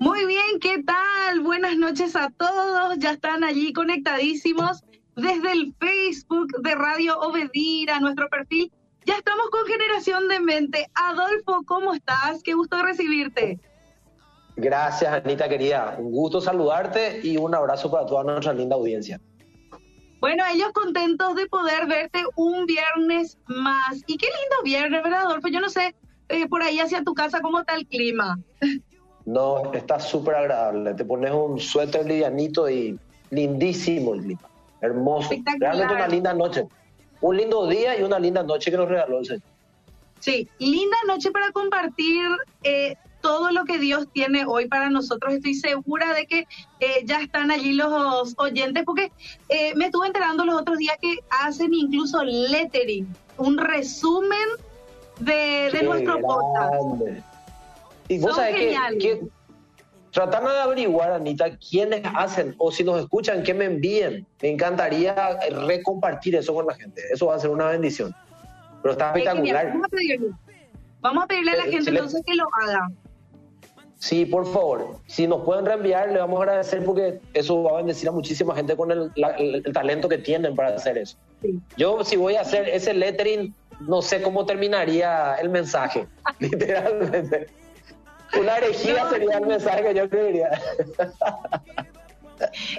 Muy bien, ¿qué tal? Buenas noches a todos. Ya están allí conectadísimos desde el Facebook de Radio Obedira, nuestro perfil. Ya estamos con Generación de Mente. Adolfo, ¿cómo estás? Qué gusto recibirte. Gracias, Anita querida. Un gusto saludarte y un abrazo para toda nuestra linda audiencia. Bueno, ellos contentos de poder verte un viernes más. Y qué lindo viernes, ¿verdad, Adolfo? Yo no sé, eh, por ahí hacia tu casa, ¿cómo está el clima? No, está súper agradable. Te pones un suéter livianito y lindísimo el clima. Hermoso. Realmente una linda noche. Un lindo día y una linda noche que nos regaló el Señor. Sí, linda noche para compartir eh, todo lo que Dios tiene hoy para nosotros. Estoy segura de que eh, ya están allí los oyentes, porque eh, me estuve enterando los otros días que hacen incluso lettering, un resumen de, nuestro podcast. Y vos sabés que, tratando de averiguar, Anita, quiénes hacen o si nos escuchan, que me envíen. Me encantaría recompartir eso con la gente. Eso va a ser una bendición. Pero está espectacular. Vamos a pedirle, a la eh, gente entonces que lo haga. Sí, por favor. Si nos pueden reenviar, le vamos a agradecer porque eso va a bendecir a muchísima gente con el, talento que tienen para hacer eso. Yo, si voy a hacer ese lettering, no sé cómo terminaría el mensaje, literalmente. Una herejía sería el mensaje que yo creería.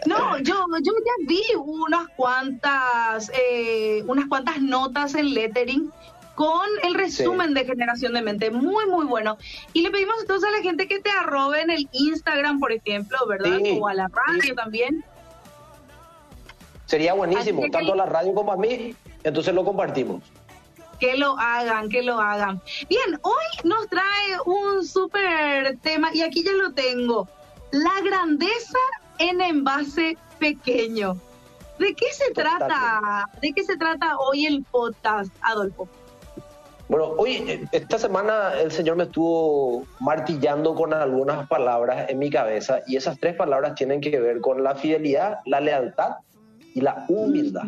No, yo, yo ya vi unas cuantas, eh, unas cuantas notas en lettering con el resumen de Generación de Mente. Muy, muy bueno. Y le pedimos entonces a la gente que te arrobe en el Instagram, por ejemplo, ¿verdad? O a la radio también. Sería buenísimo, tanto a la radio como a mí, entonces lo compartimos. Que lo hagan, que lo hagan. Bien, hoy nos trae un súper tema y aquí ya lo tengo. La grandeza en envase pequeño. ¿De qué se trata? ¿De qué se trata hoy el podcast, Adolfo? Bueno, hoy, esta semana el Señor me estuvo martillando con algunas palabras en mi cabeza y esas tres palabras tienen que ver con la fidelidad, la lealtad y la humildad.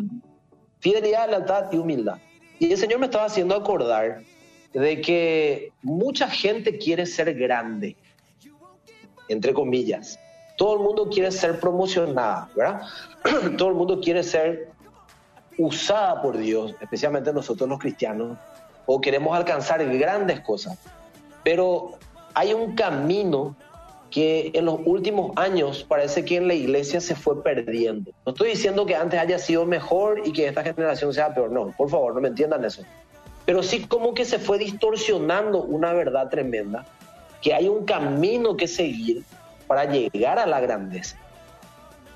Fidelidad, lealtad y humildad. Y el Señor me estaba haciendo acordar de que mucha gente quiere ser grande, entre comillas. Todo el mundo quiere ser promocionada, ¿verdad? Todo el mundo quiere ser usada por Dios, especialmente nosotros los cristianos, o queremos alcanzar grandes cosas. Pero hay un camino que en los últimos años parece que en la iglesia se fue perdiendo. No estoy diciendo que antes haya sido mejor y que esta generación sea peor, no, por favor, no me entiendan eso. Pero sí como que se fue distorsionando una verdad tremenda, que hay un camino que seguir para llegar a la grandeza.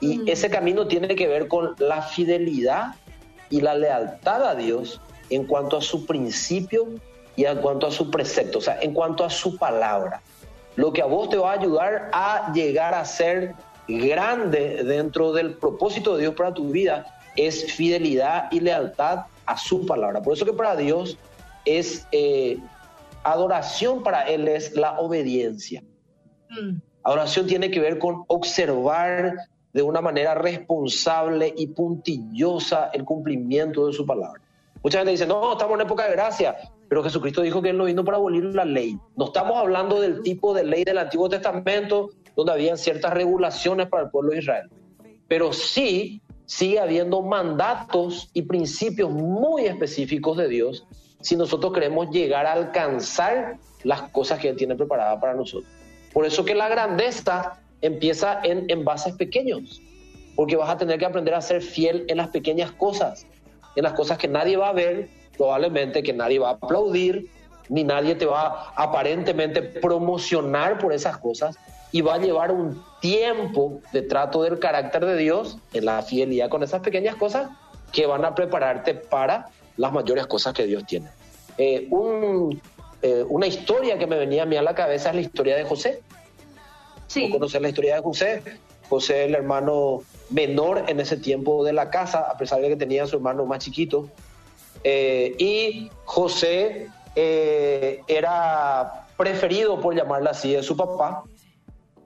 Y mm. ese camino tiene que ver con la fidelidad y la lealtad a Dios en cuanto a su principio y en cuanto a su precepto, o sea, en cuanto a su palabra. Lo que a vos te va a ayudar a llegar a ser grande dentro del propósito de Dios para tu vida es fidelidad y lealtad a su palabra. Por eso que para Dios es eh, adoración, para Él es la obediencia. Mm. Adoración tiene que ver con observar de una manera responsable y puntillosa el cumplimiento de su palabra. Mucha gente dice, no, estamos en época de gracia, pero Jesucristo dijo que Él no vino para abolir la ley. No estamos hablando del tipo de ley del Antiguo Testamento, donde habían ciertas regulaciones para el pueblo de Israel. Pero sí sigue habiendo mandatos y principios muy específicos de Dios si nosotros queremos llegar a alcanzar las cosas que Él tiene preparadas para nosotros. Por eso que la grandeza empieza en envases pequeños, porque vas a tener que aprender a ser fiel en las pequeñas cosas en las cosas que nadie va a ver, probablemente que nadie va a aplaudir, ni nadie te va a aparentemente promocionar por esas cosas y va a llevar un tiempo de trato del carácter de Dios en la fidelidad con esas pequeñas cosas que van a prepararte para las mayores cosas que Dios tiene. Eh, eh, una historia que me venía a mí a la cabeza es la historia de José. Sí. ¿Conocer la historia de José? José, el hermano menor en ese tiempo de la casa, a pesar de que tenía a su hermano más chiquito. Eh, y José eh, era preferido, por llamarla así, de su papá.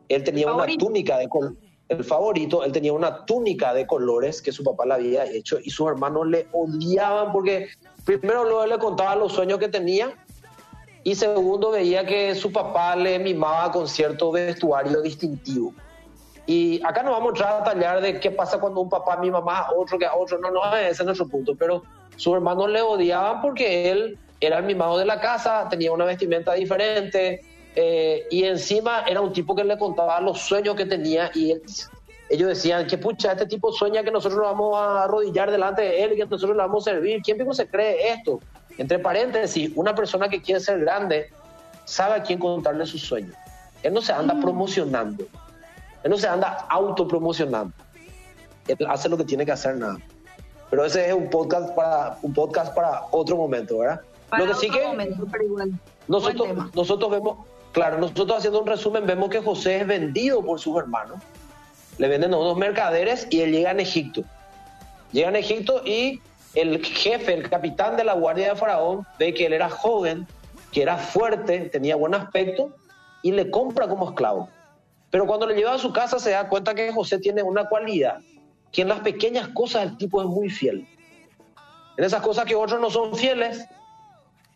Él tenía una túnica de color, el favorito, él tenía una túnica de colores que su papá le había hecho y sus hermanos le odiaban porque primero luego le contaba los sueños que tenía y segundo veía que su papá le mimaba con cierto vestuario distintivo. Y acá no vamos a entrar a tallar de qué pasa cuando un papá mima más a otro que a otro, no, no, ese es nuestro punto, pero sus hermanos le odiaban porque él era el mimado de la casa, tenía una vestimenta diferente eh, y encima era un tipo que le contaba los sueños que tenía y ellos decían que pucha, este tipo sueña que nosotros lo vamos a arrodillar delante de él y que nosotros le vamos a servir. ¿Quién mismo se cree esto? Entre paréntesis, una persona que quiere ser grande sabe a quién contarle sus sueños. Él no se anda mm. promocionando. Él no se anda autopromocionando. Él hace lo que tiene que hacer nada. Pero ese es un podcast para un podcast para otro momento, ¿verdad? lo que sí que momento, pero igual. Nosotros, nosotros vemos, claro, nosotros haciendo un resumen vemos que José es vendido por sus hermanos. Le venden a unos mercaderes y él llega en Egipto. Llega en Egipto y el jefe, el capitán de la guardia de Faraón, ve que él era joven, que era fuerte, tenía buen aspecto y le compra como esclavo. Pero cuando le lleva a su casa se da cuenta que José tiene una cualidad, que en las pequeñas cosas el tipo es muy fiel. En esas cosas que otros no son fieles,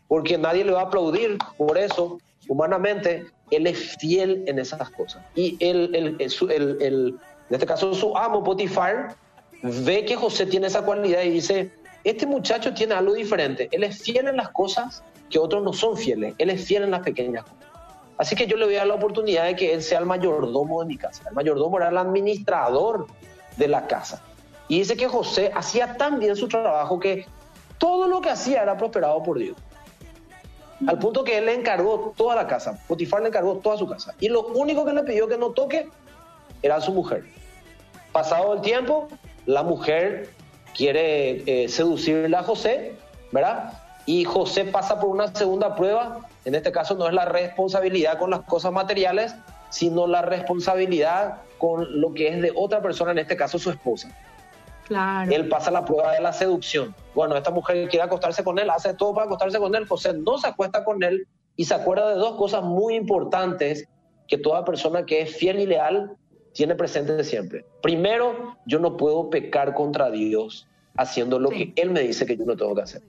porque nadie le va a aplaudir por eso, humanamente, él es fiel en esas cosas. Y el, el, el, en este caso su amo, Potifar, ve que José tiene esa cualidad y dice, este muchacho tiene algo diferente, él es fiel en las cosas que otros no son fieles, él es fiel en las pequeñas cosas. Así que yo le voy a dar la oportunidad de que él sea el mayordomo de mi casa. El mayordomo era el administrador de la casa. Y dice que José hacía tan bien su trabajo que todo lo que hacía era prosperado por Dios. Al punto que él le encargó toda la casa. Potifar le encargó toda su casa. Y lo único que le pidió que no toque era su mujer. Pasado el tiempo, la mujer quiere eh, a José, ¿verdad? Y José pasa por una segunda prueba en este caso no es la responsabilidad con las cosas materiales, sino la responsabilidad con lo que es de otra persona, en este caso su esposa. Claro. Él pasa la prueba de la seducción. Bueno, esta mujer quiere acostarse con él, hace todo para acostarse con él. José no se acuesta con él y se acuerda de dos cosas muy importantes que toda persona que es fiel y leal tiene presente siempre. Primero, yo no puedo pecar contra Dios haciendo lo que Él me dice que yo no tengo que hacer.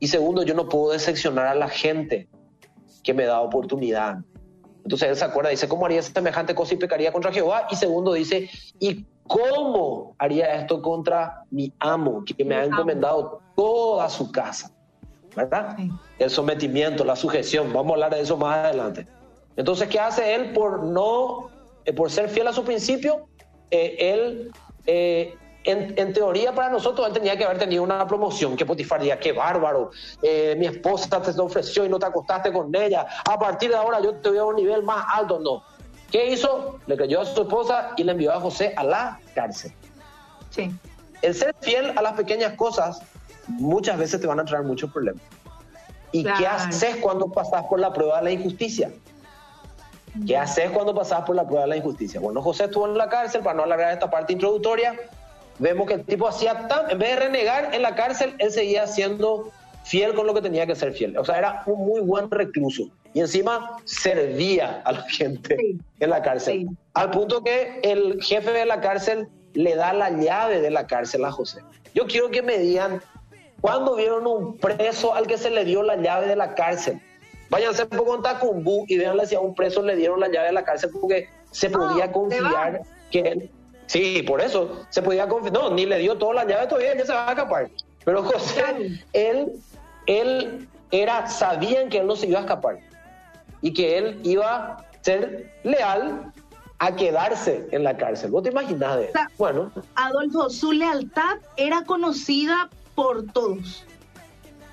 Y segundo, yo no puedo decepcionar a la gente que me da oportunidad. Entonces él se acuerda, dice, ¿cómo haría semejante cosa y pecaría contra Jehová? Y segundo dice, ¿y cómo haría esto contra mi amo, que me ha encomendado toda su casa? ¿Verdad? El sometimiento, la sujeción, vamos a hablar de eso más adelante. Entonces, ¿qué hace él por no, eh, por ser fiel a su principio? Eh, él eh, en, teoría para nosotros él tenía que haber tenido una promoción, que Potifar diga, qué bárbaro, eh, mi esposa te ofreció y no te acostaste con ella, a partir de ahora yo te voy a un nivel más alto, no. ¿Qué hizo? Le creyó a su esposa y le envió a José a la cárcel. Sí. El ser fiel a las pequeñas cosas muchas veces te van a traer muchos problemas. ¿Y qué haces cuando pasas por la prueba de la injusticia? ¿Qué haces cuando pasas por la prueba de la injusticia? Bueno, José estuvo en la cárcel, para no alargar esta parte introductoria, vemos que el tipo hacía tan, en vez de renegar en la cárcel, él seguía siendo fiel con lo que tenía que ser fiel. O sea, era un muy buen recluso. Y encima servía a la gente en la cárcel. Al punto que el jefe de la cárcel le da la llave de la cárcel a José. Yo quiero que me digan, ¿cuándo vieron un preso al que se le dio la llave de la cárcel? Váyanse un poco en Tacumbú y veanle si a un preso le dieron la llave de la cárcel porque se podía confiar que él Sí, por eso se podía confiar. No, ni le dio toda la llave todavía, ya se va a escapar. Pero José, él, él era, sabían que él no se iba a escapar y que él iba a ser leal a quedarse en la cárcel. ¿Vos te imaginas de Bueno. Adolfo, su lealtad era conocida por todos.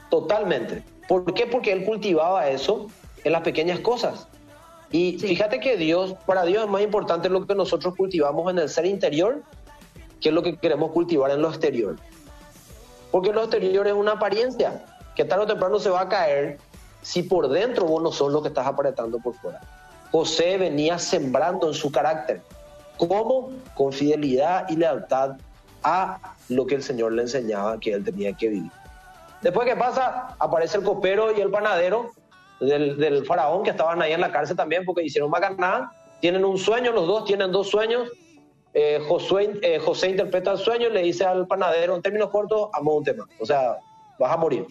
Totalmente. ¿Por qué? Porque él cultivaba eso en las pequeñas cosas. Y fíjate que Dios, para Dios es más importante lo que nosotros cultivamos en el ser interior que lo que queremos cultivar en lo exterior. Porque lo exterior es una apariencia que tarde o temprano se va a caer si por dentro vos no sos lo que estás apretando por fuera. José venía sembrando en su carácter. ¿Cómo? Con fidelidad y lealtad a lo que el Señor le enseñaba que él tenía que vivir. Después que pasa, aparece el copero y el panadero del, faraón que estaban ahí en la cárcel también porque hicieron macaná. Tienen un sueño, los dos tienen dos sueños. Eh, Josué, eh, José interpreta el sueño y le dice al panadero, en términos cortos, amo un tema. O sea, vas a morir.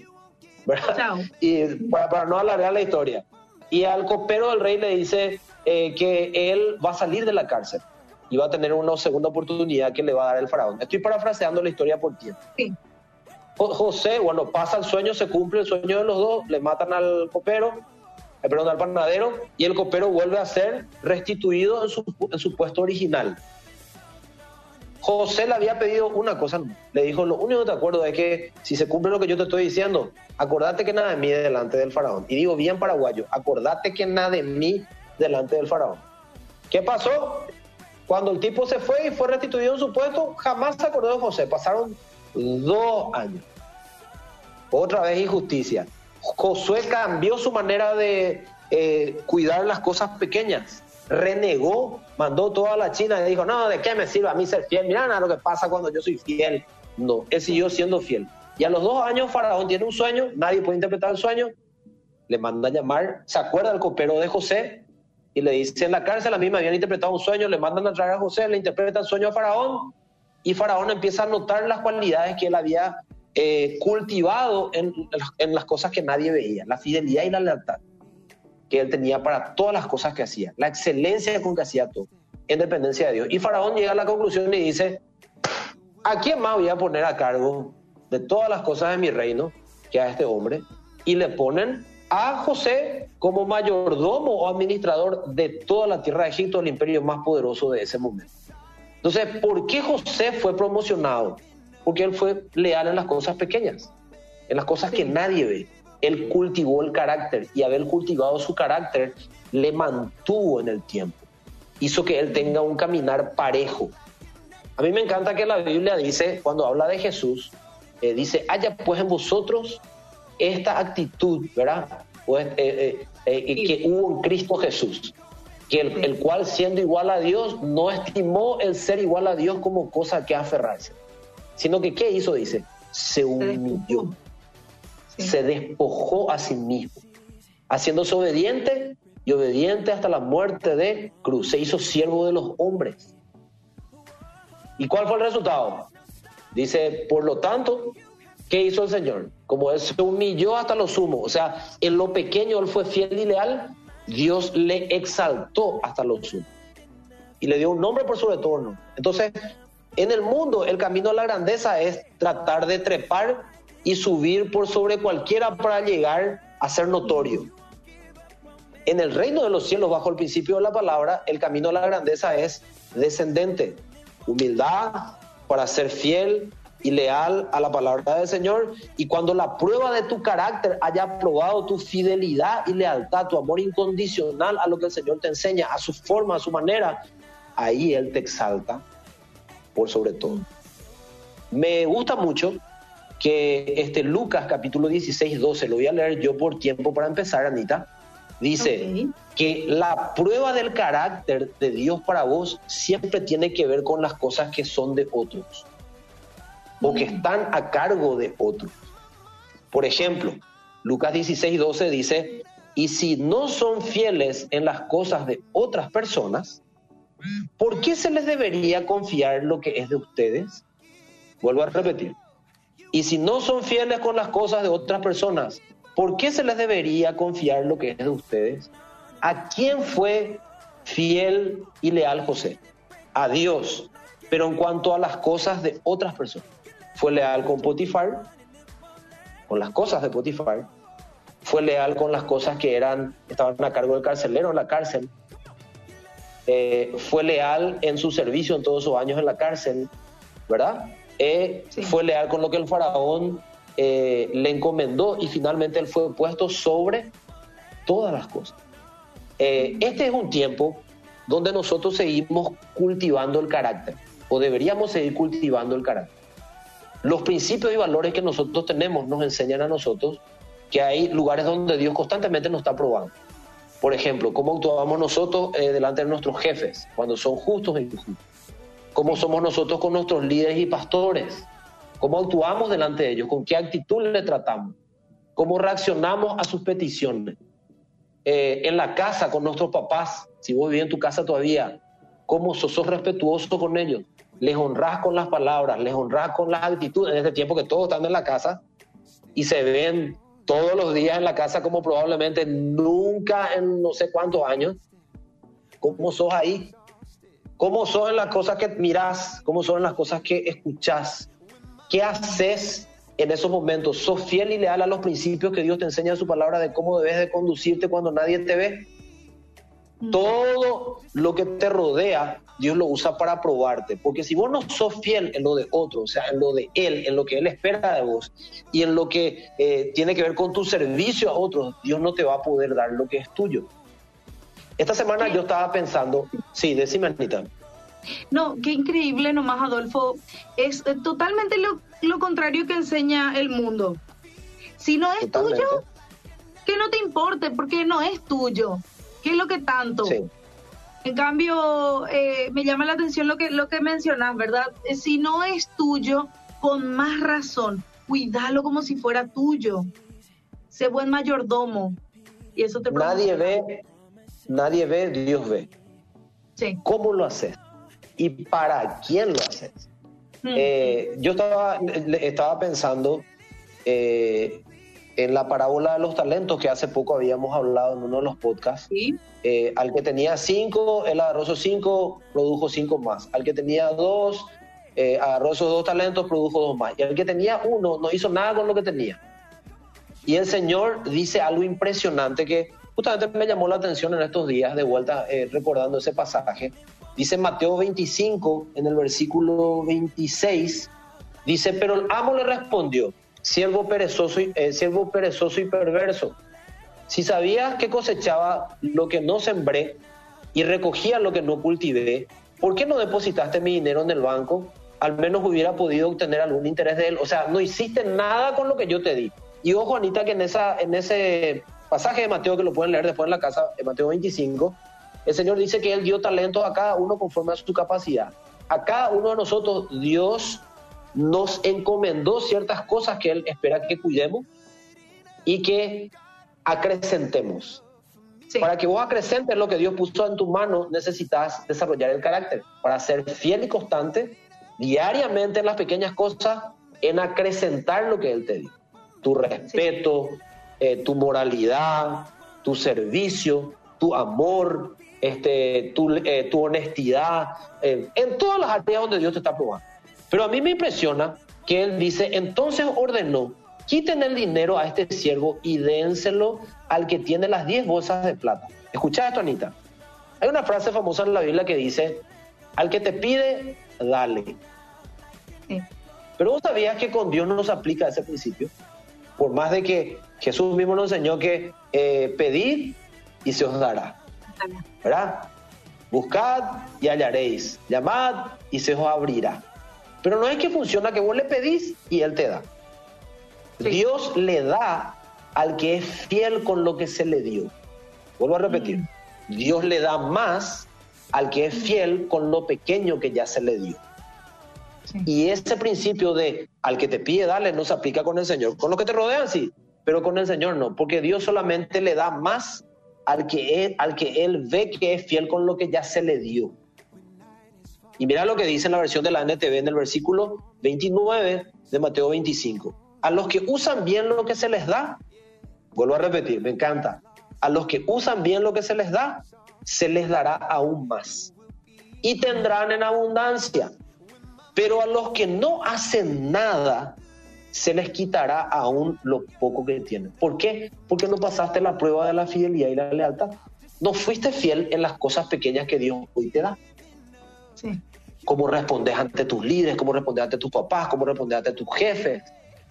¿verdad? Y para, no alargar la historia. y al copero del rey le dice eh, que él va a salir de la cárcel y va a tener una segunda oportunidad que le va a dar el faraón. Estoy parafraseando la historia por tiempo. José, bueno, pasa el sueño, se cumple el sueño de los dos, le matan al copero, eh, perdón, al panadero, y el copero vuelve a ser restituido en su, en su puesto original. José le había pedido una cosa, le dijo, lo único que te acuerdo es que si se cumple lo que yo te estoy diciendo, acordate que nada de mí delante del faraón. Y digo bien paraguayo, acordate que nada de mí delante del faraón. ¿Qué pasó? Cuando el tipo se fue y fue restituido en su puesto, jamás se acordó José. Pasaron dos años. Otra vez injusticia. Josué cambió su manera de eh, cuidar las cosas pequeñas renegó, mandó toda la China y dijo, no, ¿de qué me sirve a mí ser fiel? Mira nada lo que pasa cuando yo soy fiel. No, él siguió siendo fiel. Y a los dos años Faraón tiene un sueño, nadie puede interpretar el sueño, le manda a llamar, se acuerda del copero de José y le dice en la cárcel a mí me habían interpretado un sueño, le mandan a traer a José, le interpreta el sueño a Faraón y Faraón empieza a notar las cualidades que él había eh, cultivado en, en las cosas que nadie veía, la fidelidad y la lealtad que él tenía para todas las cosas que hacía, la excelencia con que hacía todo, en dependencia de Dios. Y Faraón llega a la conclusión y dice, ¿a quién más voy a poner a cargo de todas las cosas de mi reino que a este hombre? Y le ponen a José como mayordomo o administrador de toda la tierra de Egipto, el imperio más poderoso de ese momento. Entonces, ¿por qué José fue promocionado? Porque él fue leal en las cosas pequeñas, en las cosas que nadie ve él cultivó el carácter y haber cultivado su carácter le mantuvo en el tiempo, hizo que él tenga un caminar parejo. A mí me encanta que la Biblia dice, cuando habla de Jesús, eh, dice, haya pues en vosotros esta actitud, ¿verdad? Pues, eh, eh, que hubo en Cristo Jesús, que el, el, cual siendo igual a Dios, no estimó el ser igual a Dios como cosa que aferrarse, sino que ¿qué hizo? Dice, se humilló se despojó a sí mismo, haciéndose obediente y obediente hasta la muerte de cruz. Se hizo siervo de los hombres. ¿Y cuál fue el resultado? Dice, por lo tanto, ¿qué hizo el Señor? Como Él se humilló hasta lo sumo, o sea, en lo pequeño Él fue fiel y leal, Dios le exaltó hasta lo sumo. Y le dio un nombre por sobre todo Entonces, en el mundo, el camino a la grandeza es tratar de trepar y subir por sobre cualquiera para llegar a ser notorio. En el reino de los cielos, bajo el principio de la palabra, el camino a la grandeza es descendente. Humildad para ser fiel y leal a la palabra del Señor. Y cuando la prueba de tu carácter haya probado tu fidelidad y lealtad, tu amor incondicional a lo que el Señor te enseña, a su forma, a su manera, ahí Él te exalta por sobre todo. Me gusta mucho que este Lucas capítulo 16, 12, lo voy a leer yo por tiempo para empezar, Anita, dice que la prueba del carácter de Dios para vos siempre tiene que ver con las cosas que son de otros o que están a cargo de otros. Por ejemplo, Lucas 16, 12 dice, y si no son fieles en las cosas de otras personas, ¿por qué se les debería confiar lo que es de ustedes? Vuelvo a repetir. Y si no son fieles con las cosas de otras personas, ¿por qué se les debería confiar lo que es de ustedes? ¿A quién fue fiel y leal José? A Dios. Pero en cuanto a las cosas de otras personas, fue leal con Potifar, con las cosas de Potifar, fue leal con las cosas que eran, estaban a cargo del carcelero en la cárcel, eh, fue leal en su servicio en todos sus años en la cárcel, ¿verdad? Eh, fue leal con lo que el faraón eh, le encomendó y finalmente él fue puesto sobre todas las cosas. Este es un tiempo donde nosotros seguimos cultivando el carácter o deberíamos seguir cultivando el carácter. Los principios y valores que nosotros tenemos nos enseñan a nosotros que hay lugares donde Dios constantemente nos está probando. Por ejemplo, cómo actuamos nosotros delante de nuestros jefes cuando son justos e injustos cómo somos nosotros con nuestros líderes y pastores, cómo actuamos delante de ellos, con qué actitud le tratamos, cómo reaccionamos a sus peticiones. Eh, en la casa con nuestros papás, si vos vivís en tu casa todavía, cómo sos, respetuoso con ellos, les honras con las palabras, les honras con las actitudes, en este tiempo que todos están en la casa y se ven todos los días en la casa como probablemente nunca en no sé cuántos años. ¿Cómo sos ahí? ¿Cómo son las cosas que miras? ¿Cómo son las cosas que escuchas? ¿Qué haces en esos momentos? ¿Sos fiel y leal a los principios que Dios te enseña en su palabra de cómo debes de conducirte cuando nadie te ve? Mm. Todo lo que te rodea, Dios lo usa para probarte. Porque si vos no sos fiel en lo de otro, o sea, en lo de Él, en lo que Él espera de vos, y en lo que eh, tiene que ver con tu servicio a otros, Dios no te va a poder dar lo que es tuyo. Esta semana yo estaba pensando, sí, decime Anita. No, qué increíble nomás, Adolfo. Es eh, totalmente lo, contrario que enseña el mundo. Si no es tuyo, que no te importe, porque no es tuyo. ¿Qué es lo que tanto? En cambio, eh, me llama la atención lo que, lo que mencionas, ¿verdad? Eh, si no es tuyo, con más razón, cuídalo como si fuera tuyo. Sé buen mayordomo. Y eso te Nadie ve nadie ve, Dios ve. ¿Cómo lo haces? ¿Y para quién lo haces? Mm. Eh, yo estaba, estaba pensando eh, en la parábola de los talentos que hace poco habíamos hablado en uno de los podcasts. Eh, al que tenía cinco, él agarró esos cinco, produjo cinco más. Al que tenía dos, agarró esos dos talentos, produjo dos más. Y al que tenía uno, no hizo nada con lo que tenía. Y el Señor dice algo impresionante que Justamente me llamó la atención en estos días, de vuelta eh, recordando ese pasaje. Dice Mateo 25, en el versículo 26, dice, pero el amo le respondió, siervo perezoso y, eh, perezoso y perverso, si sabías que cosechaba lo que no sembré y recogía lo que no cultivé, ¿por qué no depositaste mi dinero en el banco? Al menos hubiera podido obtener algún interés de él. O sea, no hiciste nada con lo que yo te di. Y ojo, Anita, que en, esa, en ese pasaje de Mateo que lo pueden leer después en la casa, en Mateo 25, el Señor dice que Él dio talento a cada uno conforme a su capacidad. A cada uno de nosotros Dios nos encomendó ciertas cosas que Él espera que cuidemos y que acrecentemos. Para que vos acrecentes lo que Dios puso en tu mano, necesitas desarrollar el carácter. Para ser fiel y constante, diariamente en las pequeñas cosas, en acrecentar lo que Él te dio. Tu respeto, eh, tu moralidad, tu servicio, tu amor, este, tu, eh, tu honestidad, eh, en todas las áreas donde Dios te está probando. Pero a mí me impresiona que Él dice, entonces ordenó, quiten el dinero a este siervo y dénselo al que tiene las 10 bolsas de plata. Escucha esto, Anita. Hay una frase famosa en la Biblia que dice, al que te pide, dale. Pero vos sabías que con Dios no se aplica ese principio. Por más de que Jesús mismo nos enseñó que eh, pedid y se os dará. ¿Verdad? Buscad y hallaréis. Llamad y se os abrirá. Pero no es que funciona que vos le pedís y Él te da. Dios le da al que es fiel con lo que se le dio. Vuelvo a repetir. Mm. Dios le da más al que es fiel con lo pequeño que ya se le dio. Y ese principio de al que te pide, dale, no se aplica con el Señor. Con lo que te rodean, sí pero con el Señor no, porque Dios solamente le da más al que él, al que él ve que es fiel con lo que ya se le dio. Y mira lo que dice en la versión de la NTV en el versículo 29 de Mateo 25. A los que usan bien lo que se les da, vuelvo a repetir, me encanta, a los que usan bien lo que se les da, se les dará aún más. Y tendrán en abundancia. Pero a los que no hacen nada, se les quitará aún lo poco que tienen. ¿Por qué? Porque no pasaste la prueba de la fidelidad y la lealtad. No fuiste fiel en las cosas pequeñas que Dios hoy te da. Sí. Cómo respondes ante tus líderes, cómo respondes ante tus papás, cómo respondes ante tus jefes,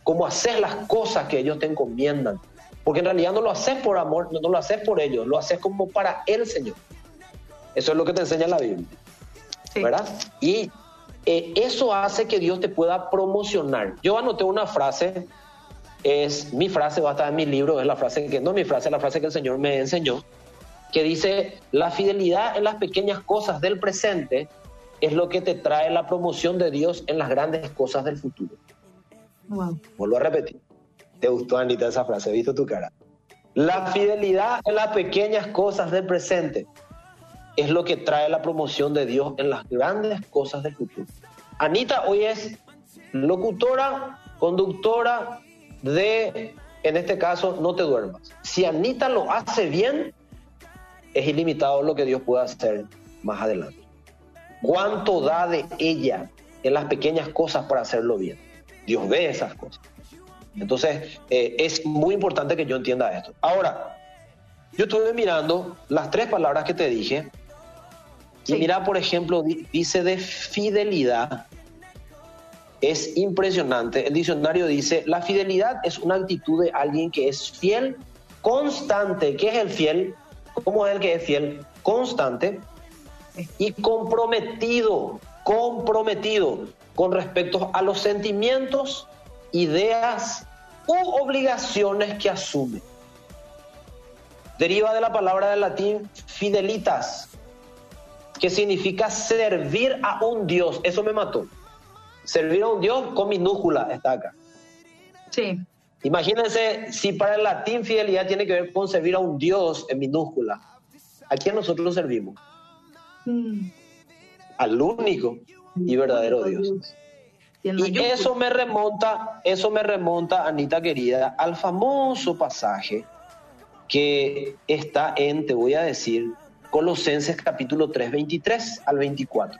cómo haces las cosas que ellos te encomiendan. Porque en realidad no lo haces por amor, no, lo haces por ellos, lo haces como para el Señor. Eso es lo que te enseña la Biblia. ¿Verdad? Y eh, eso hace que Dios te pueda promocionar. Yo anoté una frase, es mi frase, va a estar en mi libro, es la frase que, no mi frase, es la frase que el Señor me enseñó, que dice, la fidelidad en las pequeñas cosas del presente es lo que te trae la promoción de Dios en las grandes cosas del futuro. Wow. Vuelvo a repetir. ¿Te gustó, Anita, esa frase? He visto tu cara. La fidelidad en las pequeñas cosas del presente es lo que trae la promoción de Dios en las grandes cosas del futuro. Anita hoy es locutora, conductora de en este caso, no te duermas. Si Anita lo hace bien, es ilimitado lo que Dios puede hacer más adelante. ¿Cuánto da de ella en las pequeñas cosas para hacerlo bien? Dios ve esas cosas. Entonces, eh, es muy importante que yo entienda esto. Ahora, yo estuve mirando las tres palabras que te dije. Y mira, por ejemplo, dice de fidelidad. Es impresionante. El diccionario dice, la fidelidad es una actitud de alguien que es fiel, constante. ¿Qué es el fiel? ¿Cómo es el que es fiel? Constante y comprometido, comprometido con respecto a los sentimientos, ideas u obligaciones que asume. Deriva de la palabra del latín fidelitas, que significa servir a un Dios. Eso me mató. Servir a un Dios con minúscula está acá. Sí. Imagínense si para el latín fidelidad tiene que ver con servir a un Dios en minúscula. ¿A quién nosotros servimos? Mm. Al único y verdadero Dios. Y eso me remonta, eso me remonta, Anita querida, al famoso pasaje que está en, te voy a decir, Colosenses capítulo 3, 23 al 24.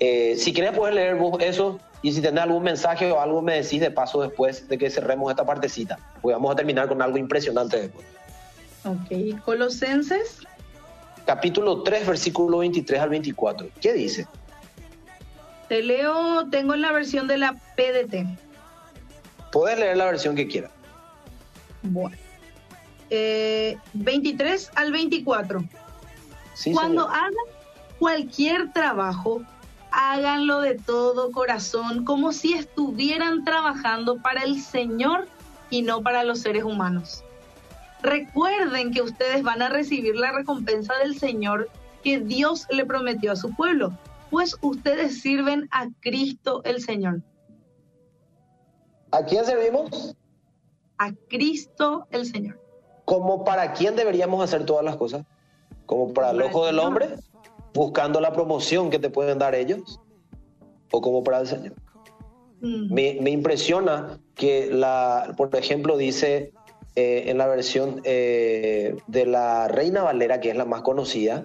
Eh, si quieres puedes leer vos eso y si tenés algún mensaje o algo me decís de paso después de que cerremos esta partecita, pues vamos a terminar con algo impresionante después. Ok, Colosenses. Capítulo 3, versículo 23 al 24. ¿Qué dice? Te leo, tengo en la versión de la PDT. Puedes leer la versión que quieras. Bueno. 23 eh, al 24. Cuando hagan cualquier trabajo, háganlo de todo corazón, como si estuvieran trabajando para el Señor y no para los seres humanos. Recuerden que ustedes van a recibir la recompensa del Señor que Dios le prometió a su pueblo pues ustedes sirven a Cristo el Señor. ¿A quién servimos? A Cristo el Señor. ¿Cómo para quién deberíamos hacer todas las cosas? ¿Como para el ojo del hombre? ¿Buscando la promoción que te pueden dar ellos? ¿O como para el Señor? Mm. Me, impresiona que, la, por ejemplo, dice eh, en la versión eh, de la Reina Valera, que es la más conocida,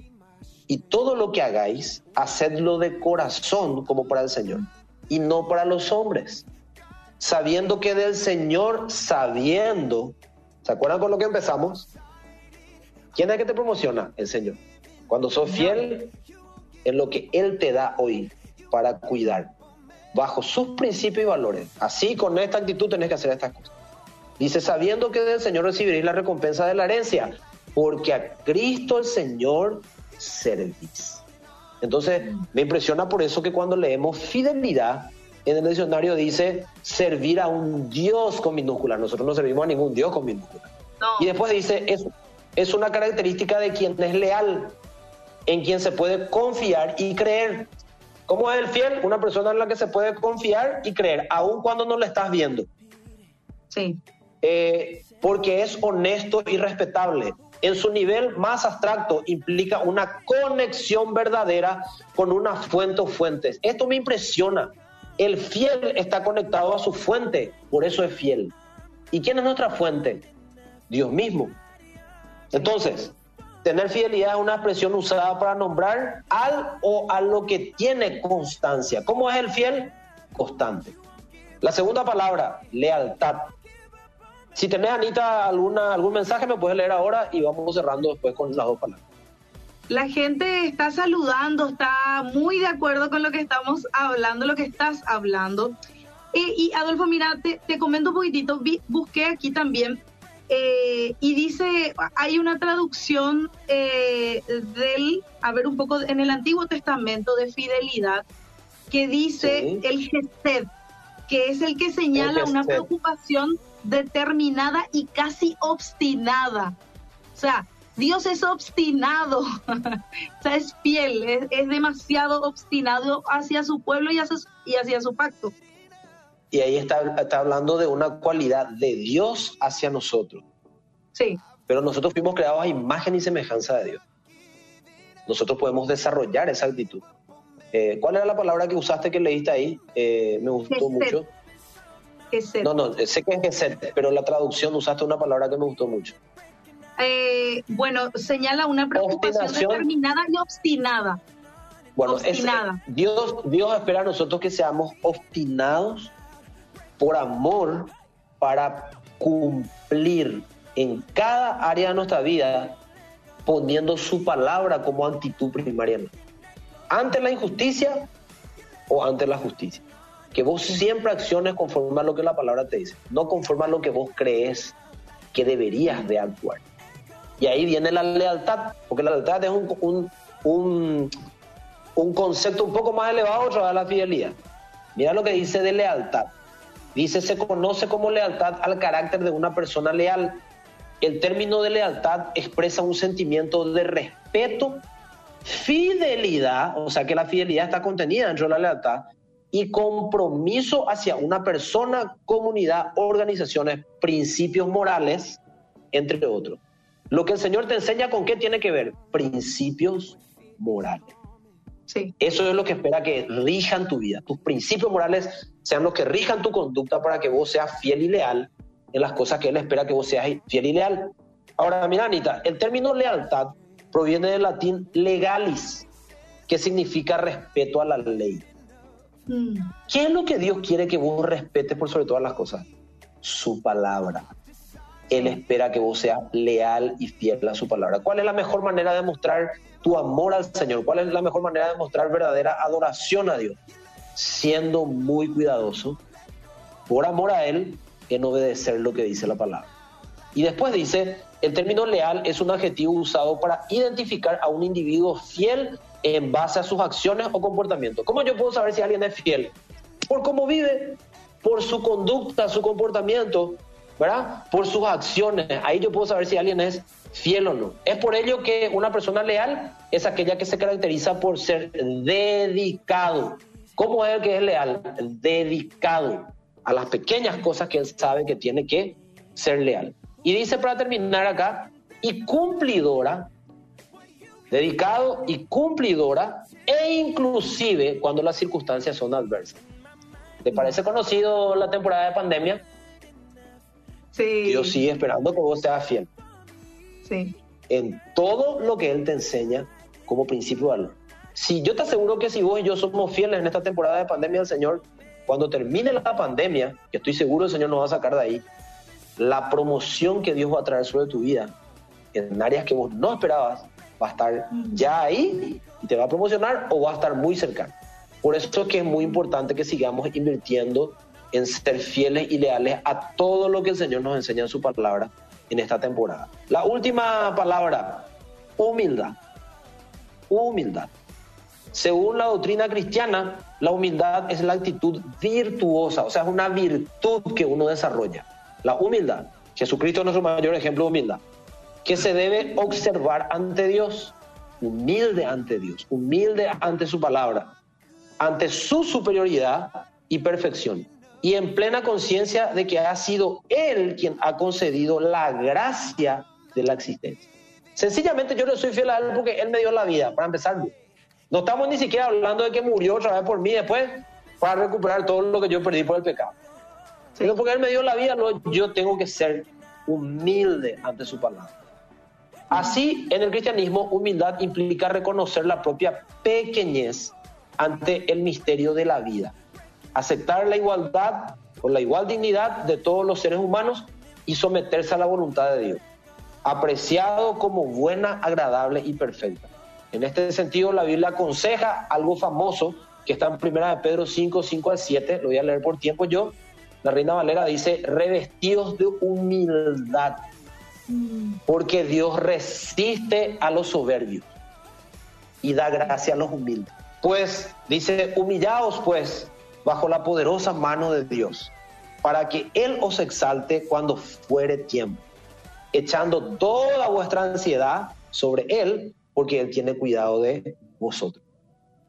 y todo lo que hagáis, hacedlo de corazón como para el Señor y no para los hombres. Sabiendo que del Señor, sabiendo, ¿se acuerdan con lo que empezamos? ¿Quién es que te promociona? El Señor. Cuando sos fiel en lo que Él te da hoy para cuidar, bajo sus principios y valores. Así, con esta actitud, tenés que hacer estas cosas. Dice, sabiendo que del Señor recibiréis la recompensa de la herencia, porque a Cristo el Señor servís. Entonces, me impresiona por eso que cuando leemos fidelidad, en el diccionario dice servir a un Dios con minúscula. Nosotros no servimos a ningún Dios con minúscula. Y después dice, es, es una característica de quien es leal, en quien se puede confiar y creer. ¿Cómo es el fiel? Una persona en la que se puede confiar y creer, aun cuando no lo estás viendo. Sí. Eh, porque es honesto y respetable en su nivel más abstracto implica una conexión verdadera con una fuente o fuentes. Esto me impresiona. El fiel está conectado a su fuente, por eso es fiel. ¿Y quién es nuestra fuente? Dios mismo. Entonces, tener fidelidad es una expresión usada para nombrar al o a lo que tiene constancia. ¿Cómo es el fiel? Constante. La segunda palabra, lealtad. Si tenés, Anita, alguna, algún mensaje, me puedes leer ahora y vamos cerrando después con las dos palabras. La gente está saludando, está muy de acuerdo con lo que estamos hablando, lo que estás hablando. Eh, y Adolfo, mira, te, comento un poquitito, busqué aquí también eh, y dice, hay una traducción eh, del, a ver un poco, en el Antiguo Testamento de fidelidad, que dice el gesed, que es el que señala una preocupación determinada y casi obstinada. O sea, Dios es obstinado, o sea, es fiel, es, demasiado obstinado hacia su pueblo y hacia, y hacia su pacto. Y ahí está, está hablando de una cualidad de Dios hacia nosotros. Sí. Pero nosotros fuimos creados a imagen y semejanza de Dios. Nosotros podemos desarrollar esa actitud. Eh, ¿Cuál era la palabra que usaste que leíste ahí? Eh, me gustó mucho. No, no, sé que es Geset, pero la traducción usaste una palabra que me gustó mucho. Eh, bueno, señala una preocupación determinada y obstinada. Bueno, Dios, Dios espera a nosotros que seamos obstinados por amor para cumplir en cada área de nuestra vida poniendo su palabra como actitud primaria. Ante la injusticia o ante la justicia. Que vos siempre acciones conforme a lo que la palabra te dice, no conforme a lo que vos crees que deberías de actuar. Y ahí viene la lealtad, porque la lealtad es un, un, un, concepto un poco más elevado de la fidelidad. Mira lo que dice de lealtad. Dice, se conoce como lealtad al carácter de una persona leal. El término de lealtad expresa un sentimiento de respeto, fidelidad, o sea que la fidelidad está contenida dentro de la lealtad, y compromiso hacia una persona, comunidad, organizaciones, principios morales, entre otros. Lo que el Señor te enseña con qué tiene que ver? Principios morales. Sí. Eso es lo que espera que rijan tu vida. Tus principios morales sean los que rijan tu conducta para que vos seas fiel y leal en las cosas que Él espera que vos seas fiel y leal. Ahora, mira, Anita, el término lealtad proviene del latín legalis, que significa respeto a la ley. Mm. ¿Qué es lo que Dios quiere que vos respetes por sobre todas las cosas? Su palabra. Él espera que vos seas leal y fiel a su palabra. ¿Cuál es la mejor manera de mostrar tu amor al Señor? ¿Cuál es la mejor manera de mostrar verdadera adoración a Dios? Siendo muy cuidadoso, por amor a Él, en obedecer lo que dice la palabra. Y después dice, el término leal es un adjetivo usado para identificar a un individuo fiel en base a sus acciones o comportamientos. ¿Cómo yo puedo saber si alguien es fiel? Por cómo vive, por su conducta, su comportamiento, ¿verdad? Por sus acciones. Ahí yo puedo saber si alguien es fiel o no. Es por ello que una persona leal es aquella que se caracteriza por ser dedicado. ¿Cómo es el que es leal? Dedicado a las pequeñas cosas que él sabe que tiene que ser leal. Y dice para terminar acá, y cumplidora, dedicado y cumplidora, e inclusive cuando las circunstancias son adversas. ¿Te parece conocido la temporada de pandemia? Sí. Dios sigue esperando que vos seas fiel. Sí. En todo lo que Él te enseña como principio de valor. Si yo te aseguro que si vos y yo somos fieles en esta temporada de pandemia del Señor, cuando termine la pandemia, que estoy seguro el Señor nos va a sacar de ahí, la promoción que Dios va a traer sobre tu vida en áreas que vos no esperabas va a estar ya ahí y te va a promocionar o va a estar muy cercano. Por eso es que es muy importante que sigamos invirtiendo en ser fieles y leales a todo lo que el Señor nos enseña en su palabra en esta temporada. La última palabra, humildad. Humildad. Según la doctrina cristiana, la humildad es la actitud virtuosa, o sea, es una virtud que uno desarrolla. La humildad. Jesucristo es nuestro mayor ejemplo de humildad. Que se debe observar ante Dios, humilde ante Dios, humilde ante su palabra, ante su superioridad y perfección y en plena conciencia de que ha sido Él quien ha concedido la gracia de la existencia. Sencillamente yo le soy fiel a Él porque Él me dio la vida, para empezar. No estamos ni siquiera hablando de que murió otra vez por mí después para recuperar todo lo que yo perdí por el pecado. Sino porque Él me dio la vida, yo tengo que ser humilde ante su palabra. Así, en el cristianismo, humildad implica reconocer la propia pequeñez ante el misterio de la vida aceptar la igualdad o la igual dignidad de todos los seres humanos y someterse a la voluntad de Dios, apreciado como buena, agradable y perfecta. En este sentido, la Biblia aconseja algo famoso que está en 1 de Pedro 5, 5 al 7, lo voy a leer por tiempo yo. La Reina Valera dice, revestidos de humildad, porque Dios resiste a los soberbios y da gracia a los humildes. Pues dice, humillaos pues bajo la poderosa mano de Dios, para que Él os exalte cuando fuere tiempo, echando toda vuestra ansiedad sobre Él, porque Él tiene cuidado de vosotros.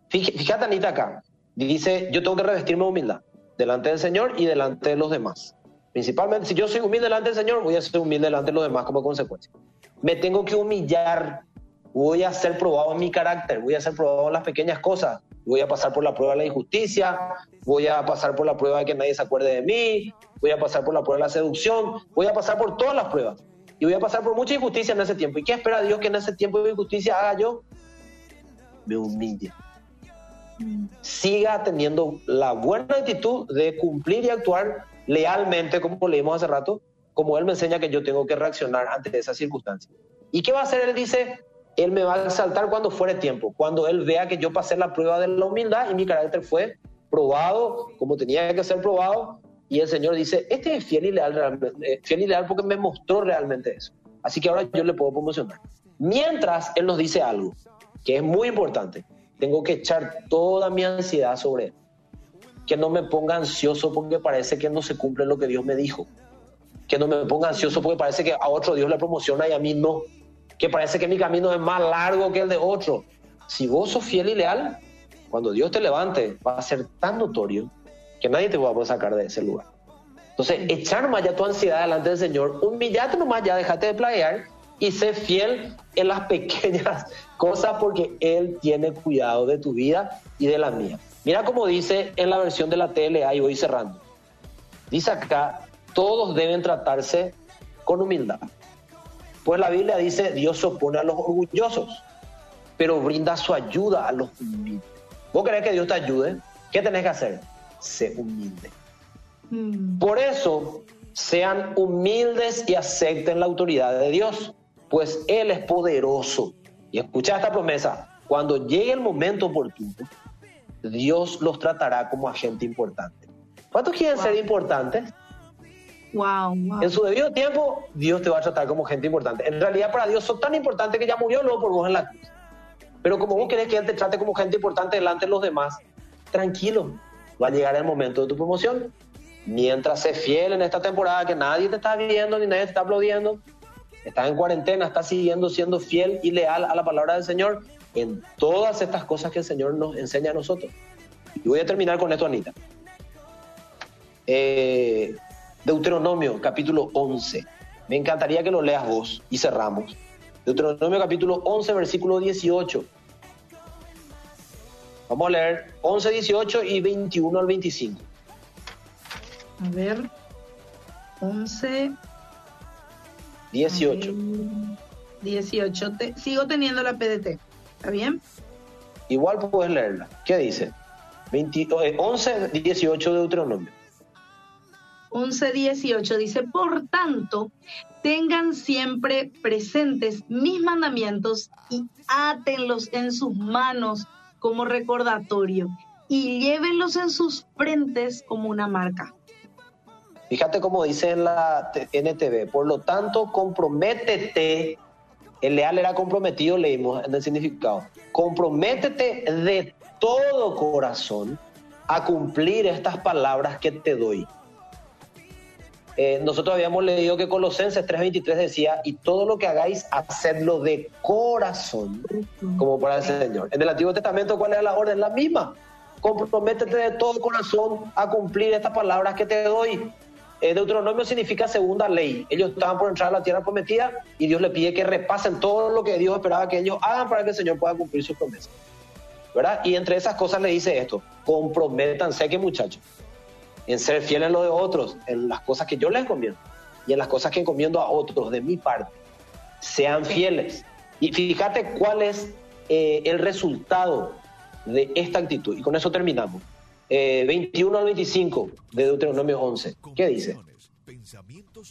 Fíjate, Anita, acá, dice, yo tengo que revestirme de humildad delante del Señor y delante de los demás. Principalmente, si yo soy humilde delante del Señor, voy a ser humilde delante de los demás como consecuencia. Me tengo que humillar, voy a ser probado en mi carácter, voy a ser probado en las pequeñas cosas, voy a pasar por la prueba de la injusticia, voy a pasar por la prueba de que nadie se acuerde de mí, voy a pasar por la prueba de la seducción, voy a pasar por todas las pruebas. Y voy a pasar por mucha injusticia en ese tiempo. ¿Y qué espera Dios que en ese tiempo de injusticia haga yo? Me humille. Siga teniendo la buena actitud de cumplir y actuar lealmente, como leímos hace rato, como Él me enseña que yo tengo que reaccionar ante esas circunstancias. ¿Y qué va a hacer? Él dice, Él me va a exaltar cuando fuere tiempo, cuando Él vea que yo pasé la prueba de la humildad y mi carácter fue probado como tenía que ser probado. Y el Señor dice, este es fiel y leal, eh, fiel y leal porque me mostró realmente eso. Así que ahora yo le puedo promocionar. Mientras Él nos dice algo que es muy importante, tengo que echar toda mi ansiedad sobre Él. Que no me ponga ansioso porque parece que no se cumple lo que Dios me dijo que no me ponga ansioso porque parece que a otro Dios le promociona y a mí no, que parece que mi camino es más largo que el de otro. Si vos sos fiel y leal, cuando Dios te levante, va a ser tan notorio que nadie te va a poder sacar de ese lugar. Entonces, echar nomás ya tu ansiedad delante del Señor, humillate nomás ya, déjate de playar y sé fiel en las pequeñas cosas porque Él tiene cuidado de tu vida y de la mía. Mira cómo dice en la versión de la tele, ahí voy cerrando. Dice acá, todos deben tratarse con humildad. Pues la Biblia dice, Dios se opone a los orgullosos, pero brinda su ayuda a los humildes. ¿Vos querés que Dios te ayude? ¿Qué tenés que hacer? Sé humilde. Mm. Por eso, sean humildes y acepten la autoridad de Dios, pues Él es poderoso. Y escucha esta promesa, cuando llegue el momento oportuno, Dios los tratará como agente importante. ¿Cuántos quieren ser importantes? En su debido tiempo, Dios te va a tratar como gente importante. En realidad, para Dios son tan importantes que ya murió luego por vos en la cruz. Pero como vos querés que Él te trate como gente importante delante de los demás, tranquilo, va a llegar el momento de tu promoción. Mientras sé fiel en esta temporada que nadie te está viendo ni nadie te está aplaudiendo, estás en cuarentena, estás siguiendo siendo fiel y leal a la palabra del Señor en todas estas cosas que el Señor nos enseña a nosotros. Y voy a terminar con esto, Anita. Eh, Deuteronomio capítulo 11. Me encantaría que lo leas vos y cerramos. Deuteronomio capítulo 11, versículo 18. Vamos a leer 11, 18 y 21 al 25. A ver. 11. 18. 18. sigo teniendo la PDT. ¿Está bien? Igual puedes leerla. ¿Qué dice? 11, 18 de Deuteronomio. 11.18 dice, por tanto, tengan siempre presentes mis mandamientos y átenlos en sus manos como recordatorio y llévenlos en sus frentes como una marca. Fíjate cómo dice en la NTV, por lo tanto, comprométete, el leal era comprometido, leímos en el significado, comprométete de todo corazón a cumplir estas palabras que te doy eh, nosotros habíamos leído que Colosenses 3:23 decía, y todo lo que hagáis, hacedlo de corazón, como para el Señor. En el Antiguo Testamento, ¿cuál era la orden? La misma. Comprométete de todo corazón a cumplir estas palabras que te doy. Eh, Deuteronomio significa segunda ley. Ellos estaban por entrar a la tierra prometida y Dios le pide que repasen todo lo que Dios esperaba que ellos hagan para que el Señor pueda cumplir sus promesas. ¿verdad? Y entre esas cosas le dice esto, comprométanse que muchachos, en ser fiel en lo de otros, en las cosas que yo les encomiendo y en las cosas que encomiendo a otros de mi parte. Sean fieles. Y fíjate cuál es eh, el resultado de esta actitud. Y con eso terminamos. 21 eh, al 25 de Deuteronomio 11. ¿Qué dice?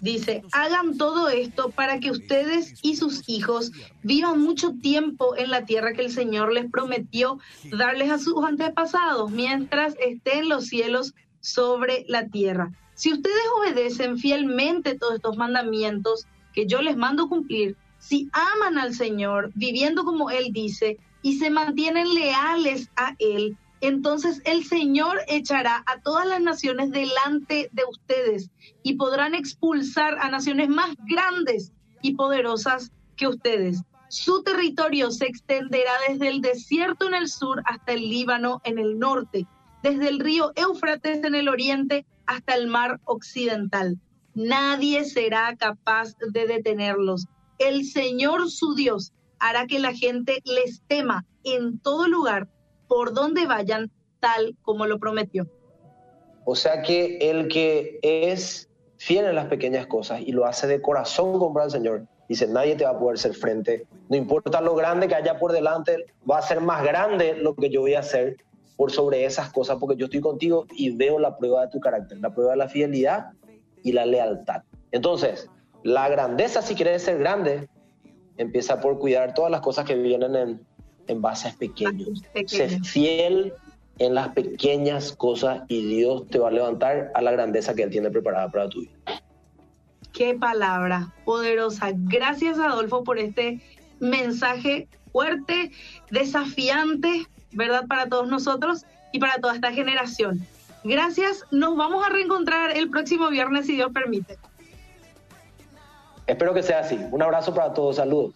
Dice, hagan todo esto para que ustedes y sus hijos vivan mucho tiempo en la tierra que el Señor les prometió darles a sus antepasados, mientras esté en los cielos sobre la tierra. Si ustedes obedecen fielmente todos estos mandamientos que yo les mando cumplir, si aman al Señor, viviendo como Él dice, y se mantienen leales a Él, entonces el Señor echará a todas las naciones delante de ustedes y podrán expulsar a naciones más grandes y poderosas que ustedes. Su territorio se extenderá desde el desierto en el sur hasta el Líbano en el norte desde el río Éufrates en el oriente hasta el mar occidental. Nadie será capaz de detenerlos. El Señor su Dios hará que la gente les tema en todo lugar por donde vayan, tal como lo prometió. O sea que el que es fiel en las pequeñas cosas y lo hace de corazón con el Señor, dice, nadie te va a poder ser frente. No importa lo grande que haya por delante, va a ser más grande lo que yo voy a hacer por sobre esas cosas, porque yo estoy contigo y veo la prueba de tu carácter, la prueba de la fidelidad y la lealtad. Entonces, la grandeza, si quieres ser grande, empieza por cuidar todas las cosas que vienen en, en bases pequeños. Sé fiel en las pequeñas cosas y Dios te va a levantar a la grandeza que Él tiene preparada para tu vida. Qué palabra poderosa. Gracias, Adolfo, por este mensaje fuerte, desafiante, ¿verdad? Para todos nosotros y para toda esta generación. Gracias. Nos vamos a reencontrar el próximo viernes, si Dios permite. Espero que sea así. Un abrazo para todos. Saludos.